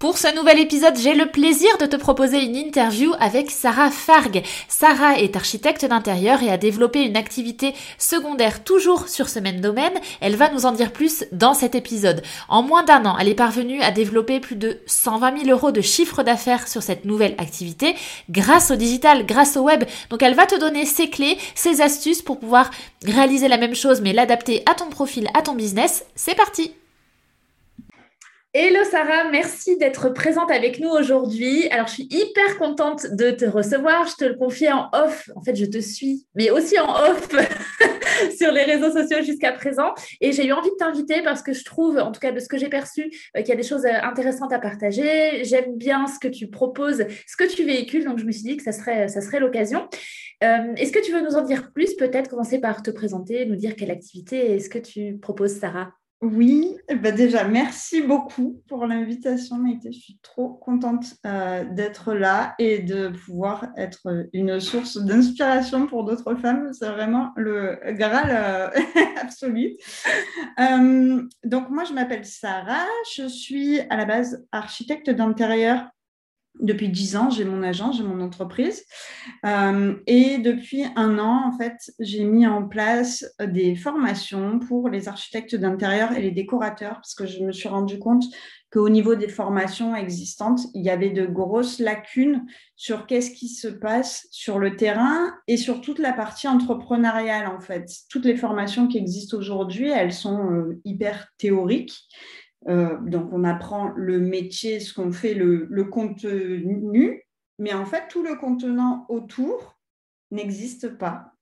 Pour ce nouvel épisode, j'ai le plaisir de te proposer une interview avec Sarah Farg. Sarah est architecte d'intérieur et a développé une activité secondaire toujours sur ce même domaine. Elle va nous en dire plus dans cet épisode. En moins d'un an, elle est parvenue à développer plus de 120 000 euros de chiffre d'affaires sur cette nouvelle activité grâce au digital, grâce au web. Donc elle va te donner ses clés, ses astuces pour pouvoir réaliser la même chose mais l'adapter à ton profil, à ton business. C'est parti Hello Sarah, merci d'être présente avec nous aujourd'hui. Alors, je suis hyper contente de te recevoir. Je te le confie en off. En fait, je te suis, mais aussi en off sur les réseaux sociaux jusqu'à présent. Et j'ai eu envie de t'inviter parce que je trouve, en tout cas de ce que j'ai perçu, euh, qu'il y a des choses euh, intéressantes à partager. J'aime bien ce que tu proposes, ce que tu véhicules. Donc, je me suis dit que ça serait, ça serait l'occasion. Euh, est-ce que tu veux nous en dire plus Peut-être commencer par te présenter, nous dire quelle activité est-ce que tu proposes, Sarah? Oui, bah déjà, merci beaucoup pour l'invitation, Maïté. Je suis trop contente euh, d'être là et de pouvoir être une source d'inspiration pour d'autres femmes. C'est vraiment le Graal euh, absolu. Euh, donc, moi, je m'appelle Sarah. Je suis à la base architecte d'intérieur depuis dix ans, j'ai mon agence, j'ai mon entreprise. Euh, et depuis un an, en fait, j'ai mis en place des formations pour les architectes d'intérieur et les décorateurs, parce que je me suis rendu compte qu'au niveau des formations existantes, il y avait de grosses lacunes sur qu'est-ce qui se passe sur le terrain et sur toute la partie entrepreneuriale, en fait. Toutes les formations qui existent aujourd'hui, elles sont euh, hyper théoriques. Euh, donc, on apprend le métier, ce qu'on fait, le, contenu, mais en fait, tout le contenant autour n'existe pas.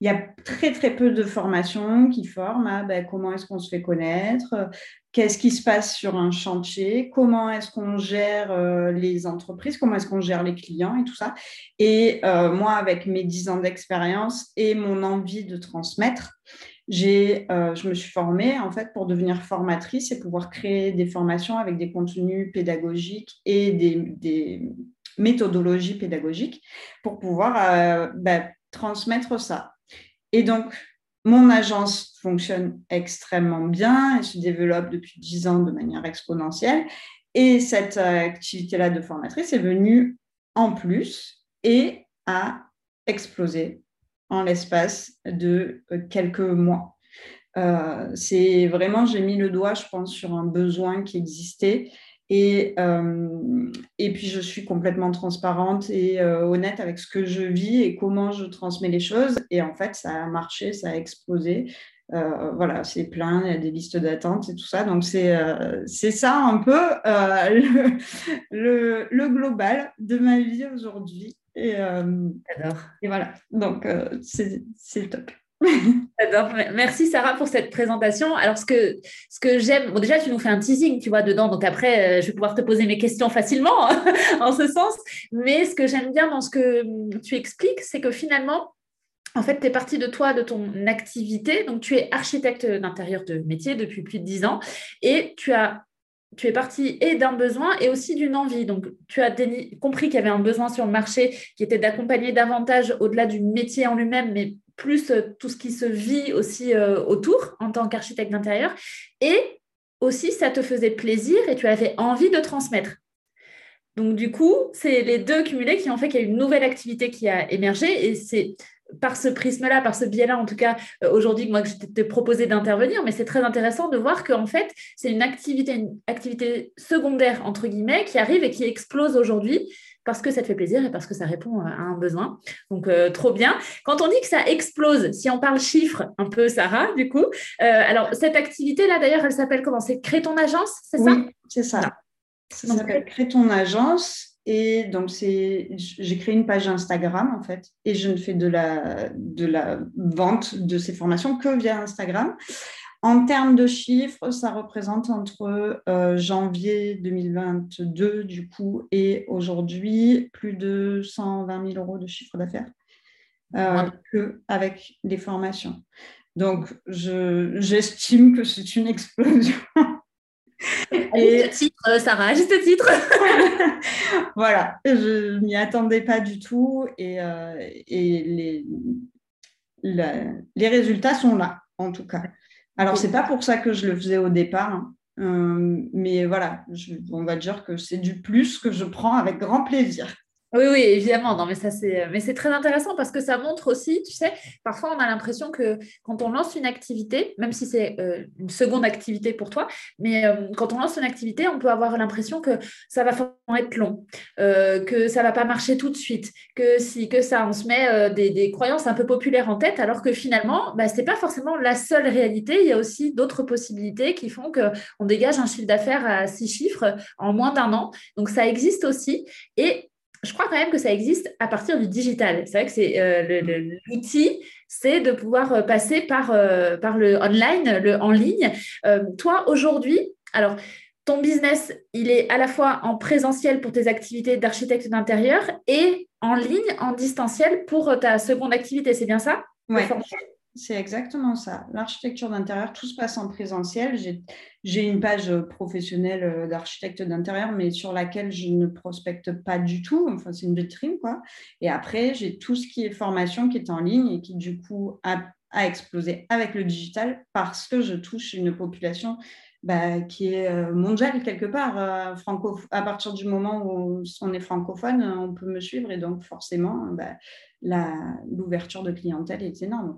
Il y a très, très peu de formations qui forment à ben, comment est-ce qu'on se fait connaître, qu'est-ce qui se passe sur un chantier, comment est-ce qu'on gère euh, les entreprises, comment est-ce qu'on gère les clients et tout ça. Et euh, moi, avec mes dix ans d'expérience et mon envie de transmettre, j'ai, euh, je me suis formée en fait pour devenir formatrice et pouvoir créer des formations avec des contenus pédagogiques et des, méthodologies pédagogiques pour pouvoir euh, bah, transmettre ça. Et donc, mon agence fonctionne extrêmement bien, elle se développe depuis 10 ans de manière exponentielle. Et cette activité-là de formatrice est venue en plus et a explosé en l'espace de euh, quelques mois. Euh, c'est vraiment, j'ai mis le doigt, je pense, sur un besoin qui existait. Et, euh, et puis, je suis complètement transparente et honnête avec ce que je vis et comment je transmets les choses. Et en fait, ça a marché, ça a explosé. voilà, c'est plein, il y a des listes d'attente et tout ça. Donc, c'est ça un peu le, le, global de ma vie aujourd'hui. Et, euh, et voilà, donc euh, c'est top. J'adore. Merci Sarah pour cette présentation. Alors, ce que, ce que j'aime, bon, déjà, tu nous fais un teasing, tu vois, dedans. Donc, après, euh, je vais pouvoir te poser mes questions facilement en ce sens. Mais ce que j'aime bien dans ce que hum, tu expliques, c'est que finalement, en fait, tu es parti de toi, de ton activité. Donc, tu es architecte d'intérieur de métier depuis plus de 10 ans et tu as tu es parti et d'un besoin et aussi d'une envie. Donc, tu as compris qu'il y avait un besoin sur le marché qui était d'accompagner davantage au-delà du métier en lui-même, mais plus euh, tout ce qui se vit aussi euh, autour en tant qu'architecte d'intérieur. Et aussi, ça te faisait plaisir et tu avais envie de transmettre. Donc, du coup, c'est les deux cumulés qui ont fait qu'il y a une nouvelle activité qui a émergé et c'est par ce prisme-là, par ce biais-là, en tout cas, euh, aujourd'hui, moi, que je t'ai proposé d'intervenir, mais c'est très intéressant de voir qu'en fait, c'est une activité, une activité secondaire, entre guillemets, qui arrive et qui explose aujourd'hui parce que ça te fait plaisir et parce que ça répond à un besoin. Donc, euh, trop bien. Quand on dit que ça explose, si on parle chiffres, un peu, Sarah, du coup, euh, alors, cette activité-là, d'ailleurs, elle s'appelle comment? C'est créer ton agence, c'est ça? Oui, c'est ça. Ça s'appelle Crée ton agence. Et donc, j'ai créé une page Instagram, en fait, et je ne fais de la, de la vente de ces formations que via Instagram. En termes de chiffres, ça représente entre euh, janvier 2022, du coup, et aujourd'hui, plus de 120 000 euros de chiffre d'affaires euh, avec les formations. Donc, j'estime que c'est une explosion. Et... Juste titre, Sarah, juste titre. voilà, je m'y attendais pas du tout et, euh, et les, les résultats sont là, en tout cas. Alors, c'est pas pour ça que je le faisais au départ, hein. euh, mais voilà, on va dire que c'est du plus que je prends avec grand plaisir. Oui, oui, évidemment. Non, mais ça c'est, mais c'est très intéressant parce que ça montre aussi, tu sais, parfois on a l'impression que quand on lance une activité, même si c'est euh, une seconde activité pour toi, mais euh, quand on lance une activité, on peut avoir l'impression que ça va être long, euh, que ça va pas marcher tout de suite, que si que ça, on se met des, croyances un peu populaires en tête, alors que finalement, bah, c'est pas forcément la seule réalité. Il y a aussi d'autres possibilités qui font que on dégage un chiffre d'affaires à six chiffres en moins d'un an. Donc ça existe aussi et je crois quand même que ça existe à partir du digital. C'est vrai que c'est euh, l'outil, c'est de pouvoir euh, passer par, euh, par le online, le en ligne. toi, aujourd'hui, alors, ton business, il est à la fois en présentiel pour tes activités d'architecte d'intérieur et en ligne, en distanciel pour ta seconde activité. C'est bien ça? Oui. C'est exactement ça. L'architecture d'intérieur, tout se passe en présentiel. J'ai une page professionnelle euh, d'architecte d'intérieur, mais sur laquelle je ne prospecte pas du tout. Enfin, c'est une vitrine, quoi. Et après, j'ai tout ce qui est formation qui est en ligne et qui, du coup, a, explosé avec le digital parce que je touche une population bah, qui est euh, mondiale quelque part. Euh, franco à partir du moment où on est francophone, on peut me suivre et donc forcément, bah, l'ouverture de clientèle est énorme.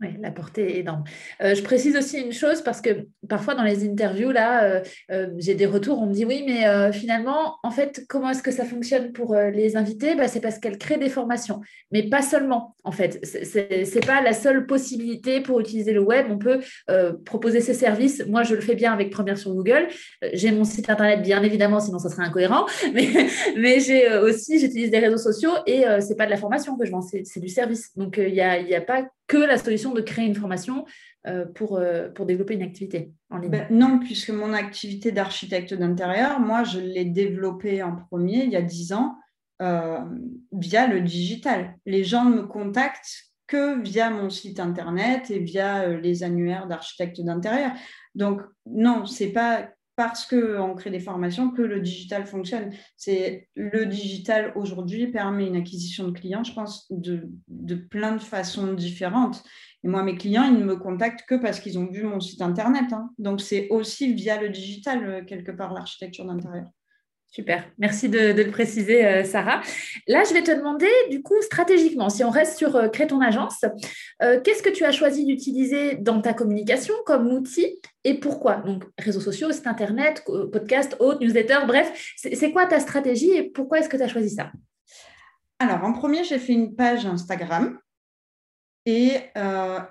Oui, la portée est énorme. Euh, je précise aussi une chose parce que parfois dans les interviews, là, euh, euh, j'ai des retours, on me dit oui, mais finalement, en fait, comment est-ce que ça fonctionne pour les invités? Bah, C'est parce qu'elle crée des formations, mais pas seulement, en fait. Ce n'est pas la seule possibilité pour utiliser le web. On peut proposer ses services. Moi, je le fais bien avec Première sur Google. j'ai mon site internet, bien évidemment, sinon ça serait incohérent. Mais, mais j'ai aussi, j'utilise des réseaux sociaux et ce n'est pas de la formation que je vends, c'est du service. Donc, il n'y a, y a pas que la solution de créer une formation euh, pour, euh, pour développer une activité ben, Non, puisque mon activité d'architecte d'intérieur, moi, je l'ai développée en premier il y a dix ans euh, via le digital. Les gens ne me contactent que via mon site internet et via les annuaires d'architecte d'intérieur. Donc, non, c'est pas parce qu'on crée des formations que le digital fonctionne. C'est le digital aujourd'hui permet une acquisition de clients, je pense, de, plein de façons différentes. Et moi, mes clients, ils ne me contactent que parce qu'ils ont vu mon site internet. Hein. Donc, c'est aussi via le digital, euh, quelque part, l'architecture d'intérieur. Super, merci de, le préciser, euh, Sarah. Là, je vais te demander, du coup, stratégiquement, si on reste sur euh, Crée ton agence, euh, qu'est-ce que tu as choisi d'utiliser dans ta communication comme outil et pourquoi? Donc, réseaux sociaux, site internet, podcast, haute, newsletter, bref, c'est quoi ta stratégie et pourquoi est-ce que tu as choisi ça? Alors, en premier, j'ai fait une page Instagram et,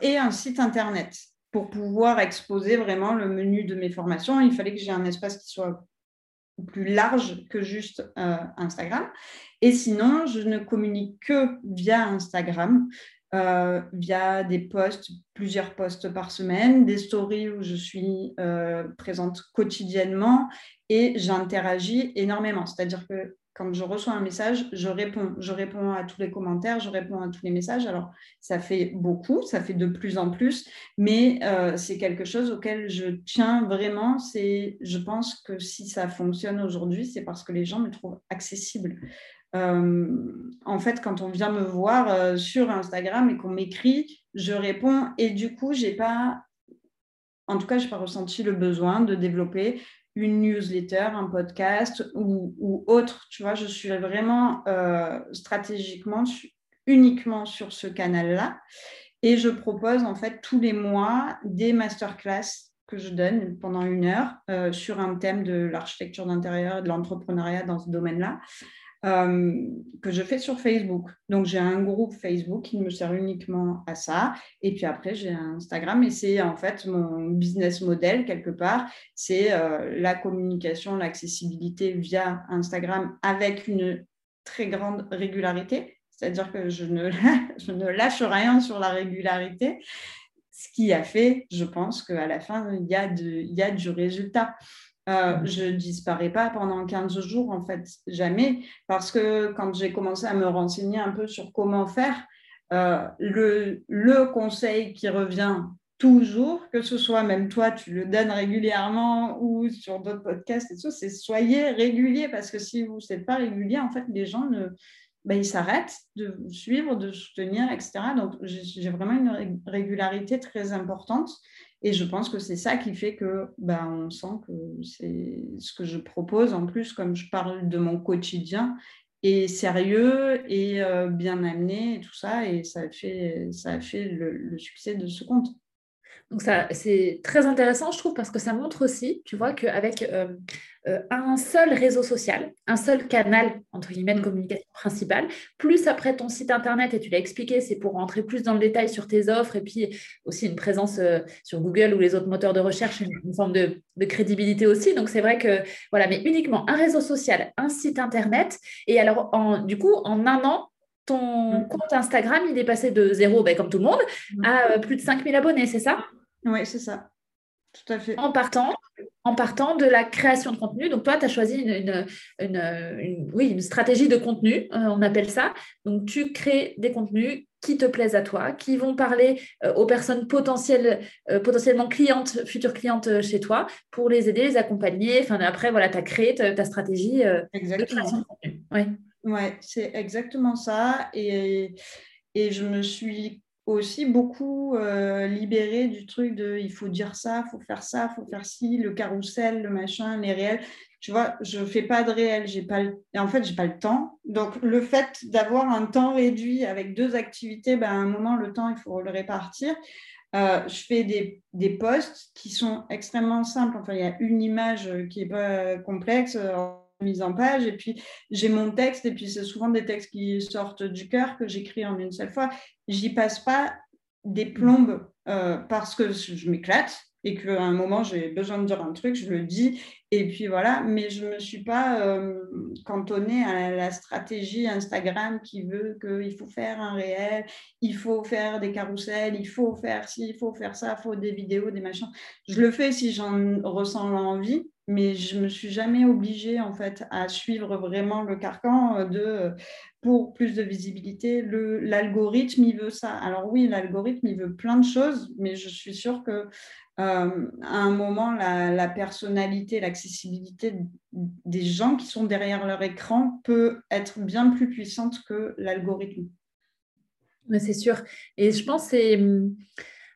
et un site internet pour pouvoir exposer vraiment le menu de mes formations. Il fallait que j'ai un espace qui soit plus large que juste euh, Instagram. Et sinon, je ne communique que via Instagram, euh, via des posts, plusieurs posts par semaine, des stories où je suis euh, présente quotidiennement et j'interagis énormément. C'est-à-dire que quand je reçois un message, je réponds. Je réponds à tous les commentaires, je réponds à tous les messages. Alors, ça fait beaucoup, ça fait de plus en plus, mais euh, c'est quelque chose auquel je tiens vraiment. C'est, je pense que si ça fonctionne aujourd'hui, c'est parce que les gens me trouvent accessible. Euh, en fait, quand on vient me voir euh, sur Instagram et qu'on m'écrit, je réponds et du coup, j'ai pas, en tout cas, j'ai pas ressenti le besoin de développer une newsletter, un podcast ou, autre. Tu vois, je suis vraiment euh, stratégiquement uniquement sur ce canal-là. Et je propose en fait tous les mois des masterclass que je donne pendant une heure euh, sur un thème de l'architecture d'intérieur et de l'entrepreneuriat dans ce domaine-là. Euh, que je fais sur Facebook. Donc, j'ai un groupe Facebook qui me sert uniquement à ça. Et puis après, j'ai Instagram et c'est en fait mon business model quelque part. C'est euh, la communication, l'accessibilité via Instagram avec une très grande régularité. C'est-à-dire que je ne, je ne lâche rien sur la régularité ce qui a fait, je pense, qu'à la fin, il y, il y a du résultat. Euh, je ne disparais pas pendant 15 jours, en fait, jamais, parce que quand j'ai commencé à me renseigner un peu sur comment faire, euh, le, le, conseil qui revient toujours, que ce soit même toi, tu le donnes régulièrement ou sur d'autres podcasts et tout, c'est soyez régulier, parce que si vous n'êtes pas régulier, en fait, les gens ne, ben, ils s'arrêtent de suivre, de soutenir, etc. Donc, j'ai vraiment une régularité très importante. Et je pense que c'est ça qui fait que ben, on sent que c'est ce que je propose, en plus, comme je parle de mon quotidien, est sérieux et euh, bien amené et tout ça. Et ça a fait, ça a fait le succès de ce compte. Donc ça, c'est très intéressant, je trouve, parce que ça montre aussi, tu vois, qu'avec euh, euh, un seul réseau social, un seul canal, entre guillemets, de communication principale, plus après ton site Internet, et tu l'as expliqué, c'est pour rentrer plus dans le détail sur tes offres, et puis aussi une présence euh, sur Google ou les autres moteurs de recherche, une, forme de, crédibilité aussi. Donc c'est vrai que, voilà, mais uniquement un réseau social, un site Internet, et alors, du coup, en un an, ton mm. compte Instagram, il est passé de zéro, ben, comme tout le monde, mm. à plus de 5000 abonnés, c'est ça? Oui, c'est ça. Tout à fait. En partant, en partant de la création de contenu. Donc, toi, tu as choisi une, oui, une stratégie de contenu, euh, on appelle ça. Donc, tu crées des contenus qui te plaisent à toi, qui vont parler euh, aux personnes potentielles, euh, potentiellement clientes, futures clientes chez toi, pour les aider, les accompagner. Enfin, après, voilà, tu as créé ta, stratégie de création de contenu. Oui, ouais, c'est exactement ça. Et, et je me suis aussi beaucoup euh, libéré du truc de il faut dire ça, il faut faire ça, il faut faire ci, le carrousel, le machin, les réels. Tu vois, je ne fais pas de réel, pas en fait, j'ai pas le temps. Donc, le fait d'avoir un temps réduit avec deux activités, ben, à un moment, le temps, il faut le répartir. Euh, je fais des, des posts qui sont extrêmement simples. Enfin, il y a une image qui n'est pas complexe mise en page. Et puis, j'ai mon texte, et puis c'est souvent des textes qui sortent du cœur, que j'écris en une seule fois. J'y passe pas des plombes euh, parce que je m'éclate et qu'à un moment j'ai besoin de dire un truc, je le dis, et puis voilà, mais je ne me suis pas euh, cantonnée à la stratégie Instagram qui veut qu'il faut faire un réel, il faut faire des carousels, il faut faire ci, il faut faire ça, il faut des vidéos, des machins. Je le fais si j'en ressens l'envie, mais je me suis jamais obligée en fait à suivre vraiment le carcan euh, de pour plus de visibilité. L'algorithme, il veut ça. Alors oui, l'algorithme, il veut plein de choses, mais je suis sûre que euh, un moment, la, personnalité, l'accessibilité des gens qui sont derrière leur écran peut être bien plus puissante que l'algorithme. C'est sûr. Et je pense que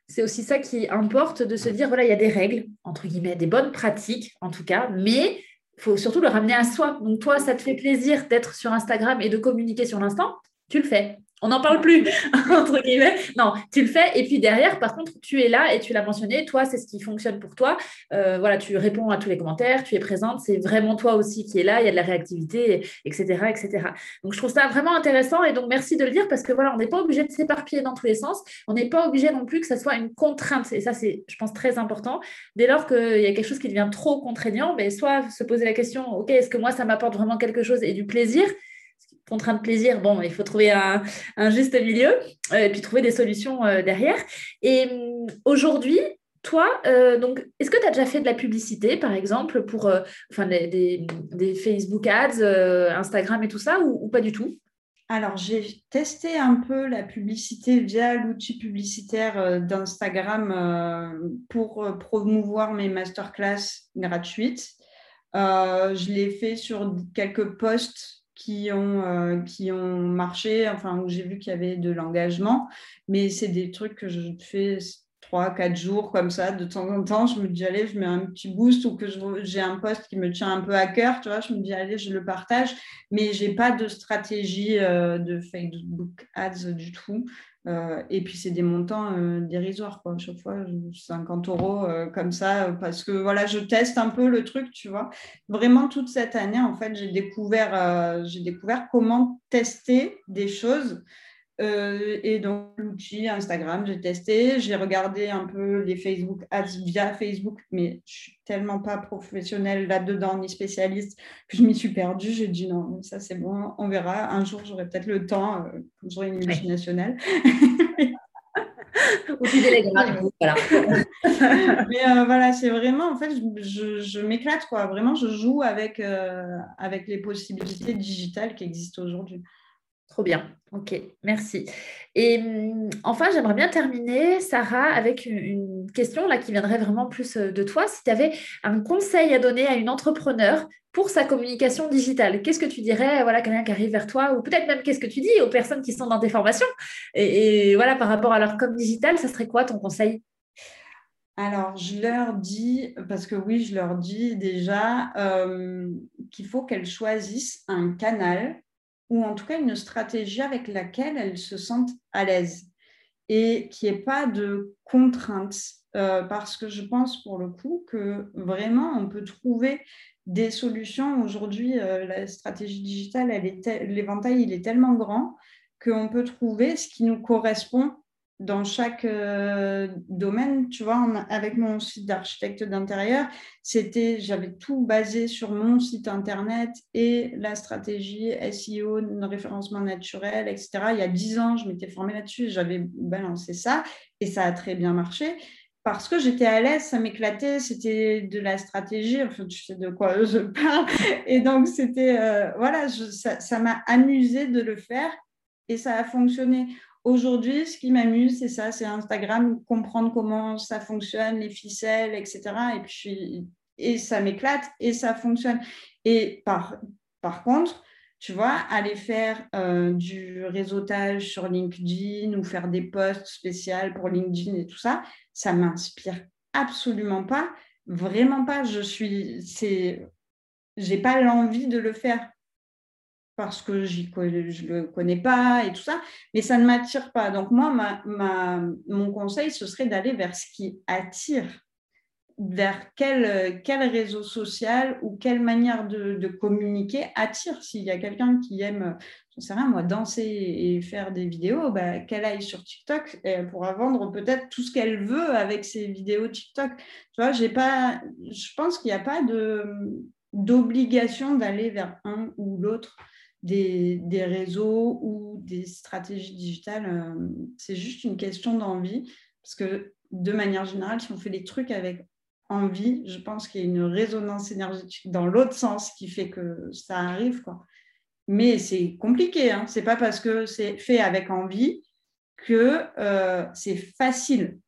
c'est aussi ça qui importe de se dire, voilà, il y a des règles, entre guillemets, des bonnes pratiques en tout cas, mais il faut surtout le ramener à soi. Donc toi, ça te fait plaisir d'être sur Instagram et de communiquer sur l'instant, tu le fais on n'en parle plus, entre guillemets. Non, tu le fais. Et puis derrière, par contre, tu es là et tu l'as mentionné. Toi, c'est ce qui fonctionne pour toi. Euh, voilà, tu réponds à tous les commentaires, tu es présente. C'est vraiment toi aussi qui est là. Il y a de la réactivité, etc., etc. Donc, je trouve ça vraiment intéressant. Et donc, merci de le dire parce que voilà, on n'est pas obligé de s'éparpiller dans tous les sens. On n'est pas obligé non plus que ça soit une contrainte. Et ça, c'est, je pense, très important. Dès lors qu'il y a quelque chose qui devient trop contraignant, ben, soit se poser la question, OK, est-ce que moi, ça m'apporte vraiment quelque chose et du plaisir? Contrainte plaisir, bon, il faut trouver un, juste milieu euh, et puis trouver des solutions euh, derrière. Et hum, aujourd'hui, toi, euh, donc, est-ce que tu as déjà fait de la publicité, par exemple, pour enfin, des, Facebook Ads, Instagram et tout ça, ou, pas du tout? Alors, j'ai testé un peu la publicité via l'outil publicitaire d'Instagram pour promouvoir mes masterclass gratuites. je l'ai fait sur quelques posts qui ont, euh, qui ont marché, enfin, où j'ai vu qu'il y avait de l'engagement. Mais c'est des trucs que je fais trois, quatre jours comme ça, de temps en temps, je me dis, allez, je mets un petit boost ou que j'ai un poste qui me tient un peu à cœur, tu vois, je me dis, allez, je le partage, mais je n'ai pas de stratégie euh, de Facebook Ads du tout. Euh, et puis, c'est des montants euh, dérisoires, quoi. Chaque fois, 50 euros comme ça, parce que voilà, je teste un peu le truc, tu vois. Vraiment, toute cette année, en fait, j'ai découvert, j'ai découvert comment tester des choses euh, et donc, l'outil Instagram, j'ai testé. J'ai regardé un peu les Facebook Ads via Facebook, mais je suis tellement pas professionnelle là-dedans, ni spécialiste, que je m'y suis perdue. J'ai dit non, ça c'est bon, on verra. Un jour, j'aurai peut-être le temps, euh, quand j'aurai une multinationale. Ou tu délégueras, voilà. mais euh, voilà, c'est vraiment, en fait, je, je, m'éclate, quoi. Vraiment, je joue avec, avec les possibilités digitales qui existent aujourd'hui. Trop bien. Ok, merci. Et hum, enfin, j'aimerais bien terminer, Sarah, avec une question là qui viendrait vraiment plus euh, de toi. Si tu avais un conseil à donner à une entrepreneur pour sa communication digitale, qu'est-ce que tu dirais voilà, quelqu'un qui arrive vers toi ou peut-être même qu'est-ce que tu dis aux personnes qui sont dans tes formations et, voilà, par rapport à leur com digitale, ça serait quoi ton conseil? Alors, je leur dis, parce que oui, je leur dis déjà euh, qu'il faut qu'elles choisissent un canal ou en tout cas une stratégie avec laquelle elles se sentent à l'aise et qu'il n'y ait pas de contraintes. Euh, parce que je pense pour le coup que vraiment on peut trouver des solutions. Aujourd'hui, euh, la stratégie digitale, l'éventail, il est tellement grand qu'on peut trouver ce qui nous correspond dans chaque euh, domaine, tu vois, avec mon site d'architecte d'intérieur, c'était, j'avais tout basé sur mon site internet et la stratégie SEO, référencement naturel, etc. Il y a dix ans, je m'étais formée là-dessus, j'avais balancé ça et ça a très bien marché parce que j'étais à l'aise, ça m'éclatait, c'était de la stratégie, enfin, tu sais de quoi je parle. Et donc, c'était, euh, voilà, ça m'a amusé de le faire et ça a fonctionné. Aujourd'hui, ce qui m'amuse, c'est ça, c'est Instagram, comprendre comment ça fonctionne, les ficelles, etc. Et puis, et ça m'éclate et ça fonctionne. Et par, par contre, tu vois, aller faire euh, du réseautage sur LinkedIn ou faire des posts spéciaux pour LinkedIn et tout ça, ça m'inspire absolument pas, vraiment pas. Je suis, c'est, j'ai pas l'envie de le faire parce que je ne le connais pas et tout ça, mais ça ne m'attire pas. Donc moi, mon conseil, ce serait d'aller vers ce qui attire, vers quel, réseau social ou quelle manière de, communiquer attire. S'il y a quelqu'un qui aime, je ne sais rien, moi, danser et faire des vidéos, bah, qu'elle aille sur TikTok elle pourra vendre peut-être tout ce qu'elle veut avec ses vidéos TikTok. Tu vois, j'ai pas, je pense qu'il n'y a pas de d'obligation d'aller vers un ou l'autre des, réseaux ou des stratégies digitales. Euh, c'est juste une question d'envie. Parce que de manière générale, si on fait des trucs avec envie, je pense qu'il y a une résonance énergétique dans l'autre sens qui fait que ça arrive. Mais c'est compliqué. Hein. C'est pas parce que c'est fait avec envie que euh, c'est facile.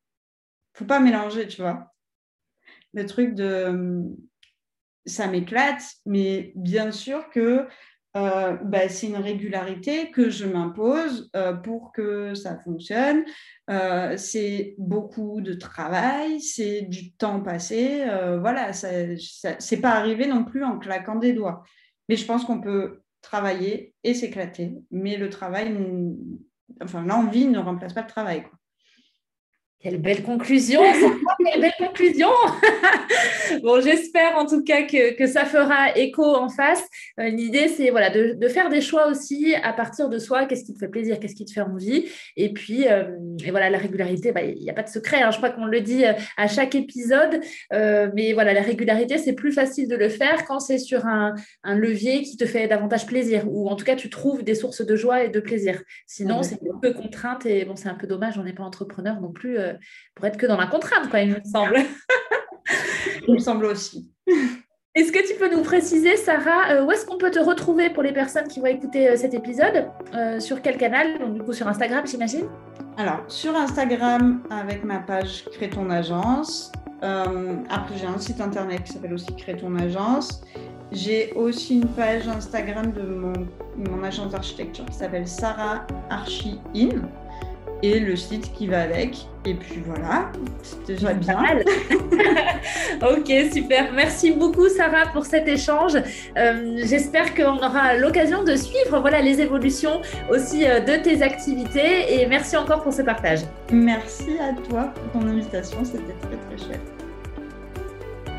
faut pas mélanger, tu vois. Le truc de ça m'éclate, mais bien sûr que euh, bah, c'est une régularité que je m'impose euh, pour que ça fonctionne. Euh, c'est beaucoup de travail, c'est du temps passé. voilà, ça, c'est pas arrivé non plus en claquant des doigts. Mais je pense qu'on peut travailler et s'éclater. Mais le travail, enfin l'envie ne remplace pas le travail. Quoi. Quelle belle conclusion, quelle belle conclusion. bon, j'espère en tout cas que, que, ça fera écho en face. Euh, l'idée, c'est voilà, de, de, faire des choix aussi à partir de soi. Qu'est-ce qui te fait plaisir, qu'est-ce qui te fait envie? Et puis, euh, et voilà, la régularité, bah, il n'y a pas de secret. Hein. Je crois qu'on le dit euh, à chaque épisode. mais voilà, la régularité, c'est plus facile de le faire quand c'est sur un, un, levier qui te fait davantage plaisir. Ou en tout cas, tu trouves des sources de joie et de plaisir. Sinon, c'est un peu contrainte. Et bon, c'est un peu dommage, on n'est pas entrepreneur non plus pour être que dans la contrainte, quoi, il me semble. il me semble aussi. Est-ce que tu peux nous préciser, Sarah, euh, où est-ce qu'on peut te retrouver pour les personnes qui vont écouter euh, cet épisode euh, Sur quel canal? Donc, du coup, sur Instagram, j'imagine Alors, sur Instagram, avec ma page Crée ton agence. après, j'ai un site internet qui s'appelle aussi Crée ton agence. J'ai aussi une page Instagram de mon, mon agence d'architecture qui s'appelle Sarah Archi In. Et le site qui va avec. Et puis voilà, c'est déjà bien. ok, super. Merci beaucoup Sarah pour cet échange. Euh, j'espère qu'on aura l'occasion de suivre voilà, les évolutions aussi euh, de tes activités et merci encore pour ce partage. Merci à toi pour ton invitation, c'était très très chouette.